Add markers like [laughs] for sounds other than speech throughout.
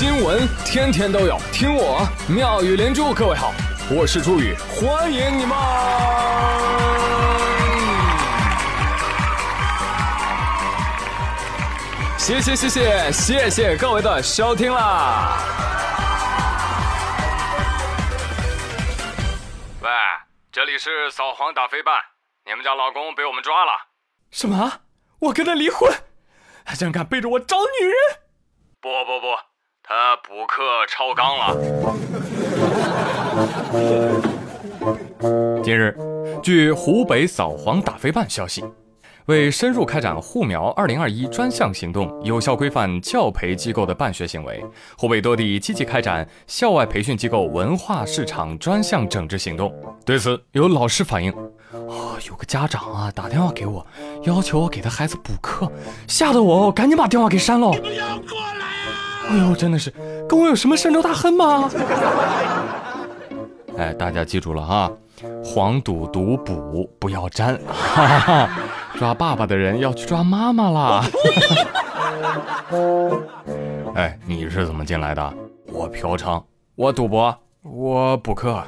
新闻天天都有，听我妙语连珠。各位好，我是朱宇，欢迎你们！谢谢谢谢谢谢各位的收听啦！喂，这里是扫黄打非办，你们家老公被我们抓了。什么？我跟他离婚？他竟然敢背着我找女人？不不不，他补课超纲了。近日，据湖北扫黄打非办消息，为深入开展护苗2021专项行动，有效规范教培机构的办学行为，湖北多地积极开展校外培训机构文化市场专项整治行动。对此，有老师反映。哦，有个家长啊打电话给我，要求我给他孩子补课，吓得我赶紧把电话给删了。你们要过来啊！哎呦，真的是跟我有什么深仇大恨吗？[laughs] 哎，大家记住了哈，黄赌毒补不要沾，哈哈，抓爸爸的人要去抓妈妈啦。[laughs] 哎，你是怎么进来的？我嫖娼，我赌博，我补课。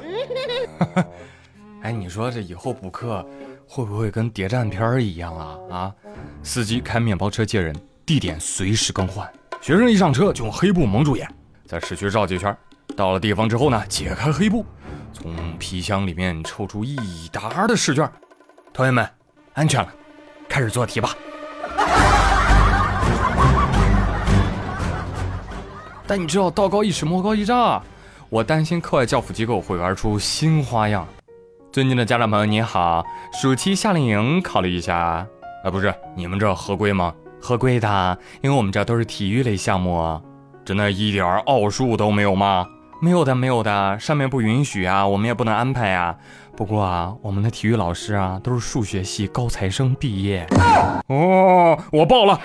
[laughs] 哎，你说这以后补课会不会跟谍战片一样啊？啊，司机开面包车接人，地点随时更换，学生一上车就用黑布蒙住眼，在市区绕几圈，到了地方之后呢，解开黑布，从皮箱里面抽出一沓的试卷，同学们，安全了，开始做题吧。但你知道道高一尺，魔高一丈，啊我担心课外教辅机构会玩出新花样。尊敬的家长朋友，你好，暑期夏令营考虑一下啊？不是，你们这合规吗？合规的，因为我们这都是体育类项目，真的一点奥数都没有吗？没有的，没有的，上面不允许啊，我们也不能安排啊。不过啊，我们的体育老师啊，都是数学系高材生毕业。[laughs] 哦，我报了。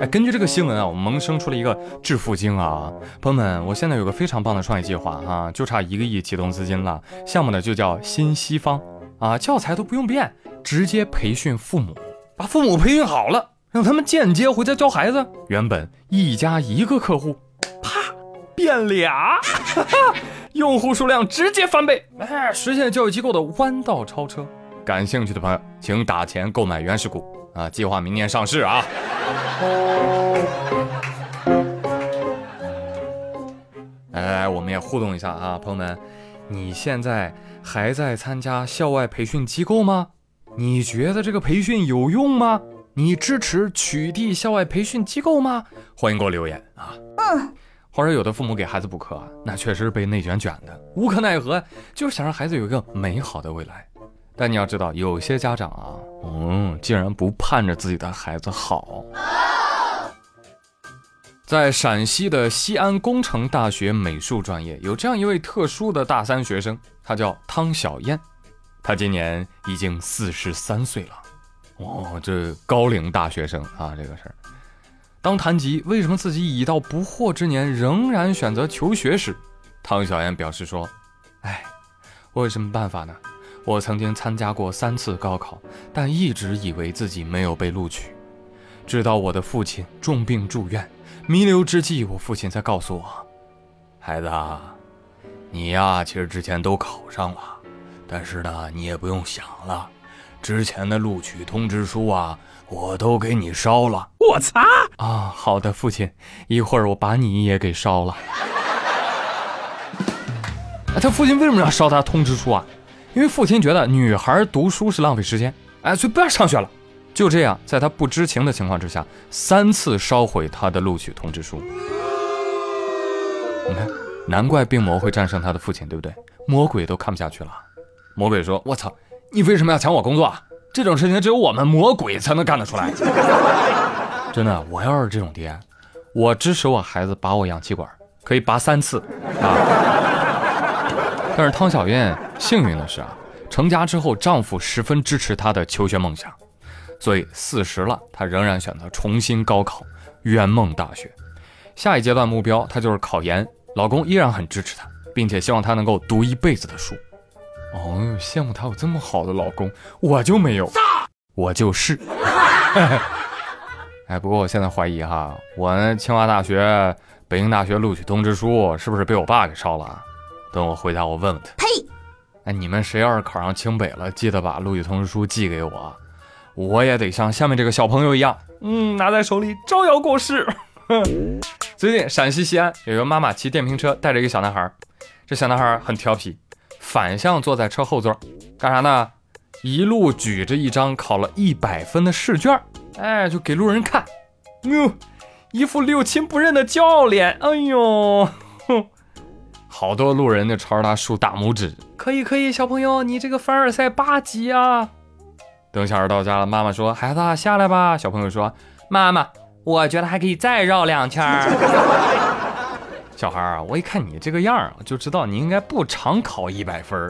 哎，根据这个新闻啊，我们萌生出了一个致富经啊，朋友们，我现在有个非常棒的创业计划哈，就差一个亿启动资金了。项目呢就叫新西方啊，教材都不用变，直接培训父母，把父母培训好了，让他们间接回家教孩子。原本一家一个客户，啪变俩，[laughs] 用户数量直接翻倍，哎，实现教育机构的弯道超车。感兴趣的朋友，请打钱购买原始股啊，计划明年上市啊。来来来，我们也互动一下啊，朋友们，你现在还在参加校外培训机构吗？你觉得这个培训有用吗？你支持取缔校外培训机构吗？欢迎给我留言啊。嗯。或者有的父母给孩子补课，那确实是被内卷卷的，无可奈何，就是想让孩子有一个美好的未来。但你要知道，有些家长啊，嗯，竟然不盼着自己的孩子好。在陕西的西安工程大学美术专业，有这样一位特殊的大三学生，他叫汤小燕，他今年已经四十三岁了。哦，这高龄大学生啊，这个事儿。当谈及为什么自己已到不惑之年仍然选择求学时，汤小燕表示说：“哎，我有什么办法呢？我曾经参加过三次高考，但一直以为自己没有被录取，直到我的父亲重病住院。”弥留之际，我父亲才告诉我：“孩子，啊你呀，其实之前都考上了，但是呢，你也不用想了，之前的录取通知书啊，我都给你烧了。”我擦！啊，好的，父亲，一会儿我把你也给烧了。哎，他父亲为什么要烧他通知书啊？因为父亲觉得女孩读书是浪费时间，哎，所以不要上学了。就这样，在他不知情的情况之下，三次烧毁他的录取通知书。你看，难怪病魔会战胜他的父亲，对不对？魔鬼都看不下去了。魔鬼说：“我操，你为什么要抢我工作啊？这种事情只有我们魔鬼才能干得出来。[laughs] ”真的，我要是这种爹，我支持我孩子拔我氧气管，可以拔三次啊。但是汤小燕幸运的是啊，成家之后，丈夫十分支持她的求学梦想。所以四十了，她仍然选择重新高考，圆梦大学。下一阶段目标，她就是考研。老公依然很支持她，并且希望她能够读一辈子的书。哦，羡慕她有这么好的老公，我就没有，我就是。[laughs] 哎，不过我现在怀疑哈，我清华大学、北京大学录取通知书是不是被我爸给烧了？等我回家我问问他。呸！哎，你们谁要是考上清北了，记得把录取通知书寄给我，我也得像下面这个小朋友一样，嗯，拿在手里招摇过市。[laughs] 最近陕西西安有个妈妈骑电瓶车带着一个小男孩，这小男孩很调皮，反向坐在车后座，干啥呢？一路举着一张考了一百分的试卷，哎，就给路人看，哟，一副六亲不认的骄傲脸，哎呦，[laughs] 好多路人就朝着他竖大拇指，可以可以，小朋友，你这个凡尔赛八级啊！等小孩到家了，妈妈说：“孩子下来吧。”小朋友说：“妈妈，我觉得还可以再绕两圈。[laughs] ”小孩啊，我一看你这个样儿，就知道你应该不常考一百分。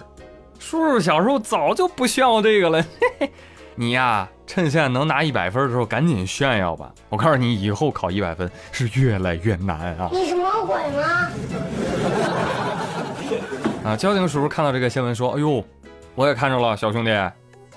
叔叔小时候早就不炫耀这个了，嘿嘿。你呀，趁现在能拿一百分的时候，赶紧炫耀吧！我告诉你，以后考一百分是越来越难啊！你是魔鬼吗？啊！交警叔叔看到这个新闻说：“哎呦，我也看着了，小兄弟，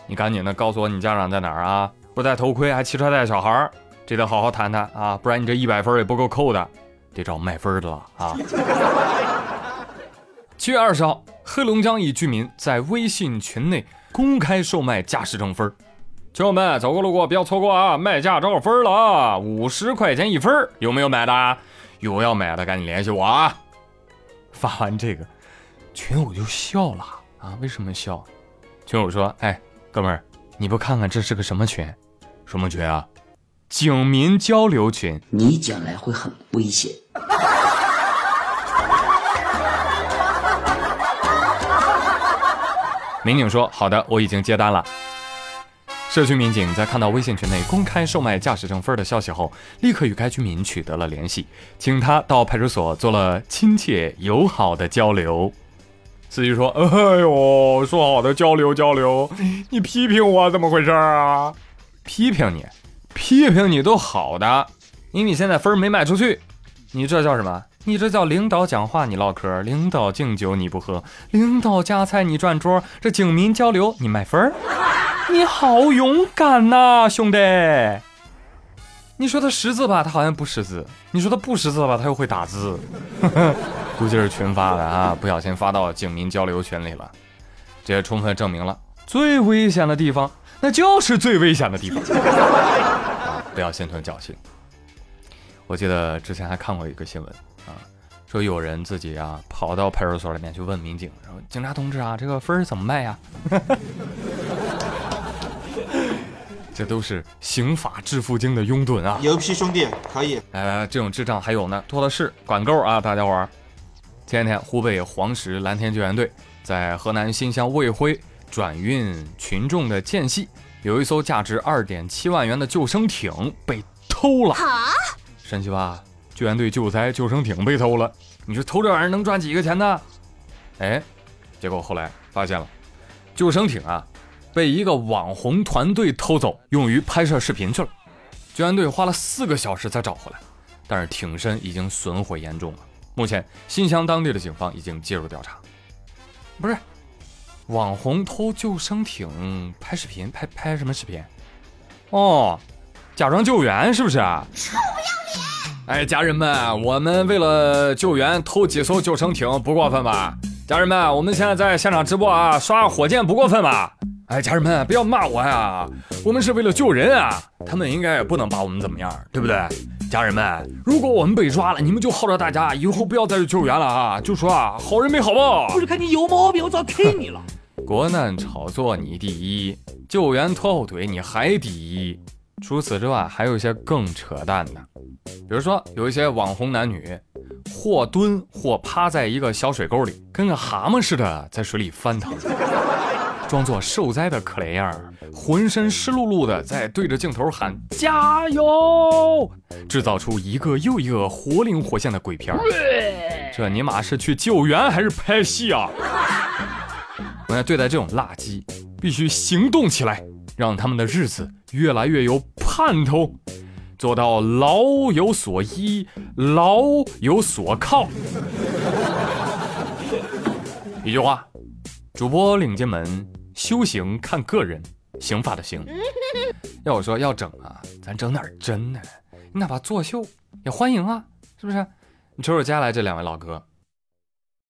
你赶紧的告诉我你家长在哪儿啊？不戴头盔还骑车带小孩儿，这得好好谈谈啊！不然你这一百分也不够扣的，得找卖分的了啊！” [laughs] 七月二十号，黑龙江一居民在微信群内公开售卖驾驶证分朋友们，走过路过不要错过啊！卖驾照分了啊，五十块钱一分，有没有买的？有要买的赶紧联系我啊！发完这个，群友就笑了啊！为什么笑？群友说：“哎，哥们儿，你不看看这是个什么群？什么群啊？警民交流群。你将来会很危险。”民警说：“好的，我已经接单了。”社区民警在看到微信群内公开售卖驾驶证分的消息后，立刻与该居民取得了联系，请他到派出所做了亲切友好的交流。司机说：“哎呦，说好的交流交流，你批评我怎么回事啊？批评你，批评你都好的，因为你现在分没卖出去，你这叫什么？你这叫领导讲话你唠嗑，领导敬酒你不喝，领导夹菜你转桌，这警民交流你卖分儿。”你好勇敢呐，兄弟！你说他识字吧，他好像不识字；你说他不识字吧，他又会打字。[laughs] 估计是群发的啊，不小心发到警民交流群里了。这也充分证明了，最危险的地方，那就是最危险的地方。啊 [laughs] 不要心存侥幸。我记得之前还看过一个新闻啊，说有人自己啊跑到派出所里面去问民警，说：“警察同志啊，这个分怎么卖呀？” [laughs] 这都是刑法致富经的拥趸啊！牛批兄弟，可以！来来来，这种智障还有呢，多的是，管够啊，大家伙儿！前天湖北黄石蓝天救援队在河南新乡卫辉转运群众的间隙，有一艘价值二点七万元的救生艇被偷了。啊！神奇吧？救援队救灾，救生艇被偷了，你说偷这玩意儿能赚几个钱呢？哎，结果后来发现了，救生艇啊！被一个网红团队偷走，用于拍摄视频去了。救援队花了四个小时才找回来，但是艇身已经损毁严重了。目前，新乡当地的警方已经介入调查。不是，网红偷救生艇拍视频，拍拍什么视频？哦，假装救援是不是啊？臭不要脸！哎，家人们，我们为了救援偷几艘救生艇不过分吧？家人们，我们现在在现场直播啊，刷火箭不过分吧？哎，家人们，不要骂我呀！我们是为了救人啊，他们应该也不能把我们怎么样，对不对？家人们，如果我们被抓了，你们就号召大家以后不要再去救援了啊！就说啊，好人没好报。不是看你有毛病，我早 K 你了。国难炒作你第一，救援拖后腿你还第一。除此之外，还有一些更扯淡的，比如说有一些网红男女，或蹲或趴在一个小水沟里，跟个蛤蟆似的在水里翻腾。装作受灾的可怜样儿，浑身湿漉漉的，在对着镜头喊加油，制造出一个又一个活灵活现的鬼片儿。这尼玛是去救援还是拍戏啊？我要对待这种垃圾，必须行动起来，让他们的日子越来越有盼头，做到老有所依，老有所靠。[laughs] 一句话。主播领进门，修行看个人，刑法的刑。要我说要整啊，咱整点真的，你哪怕作秀也欢迎啊，是不是？你瞅瞅接下来这两位老哥，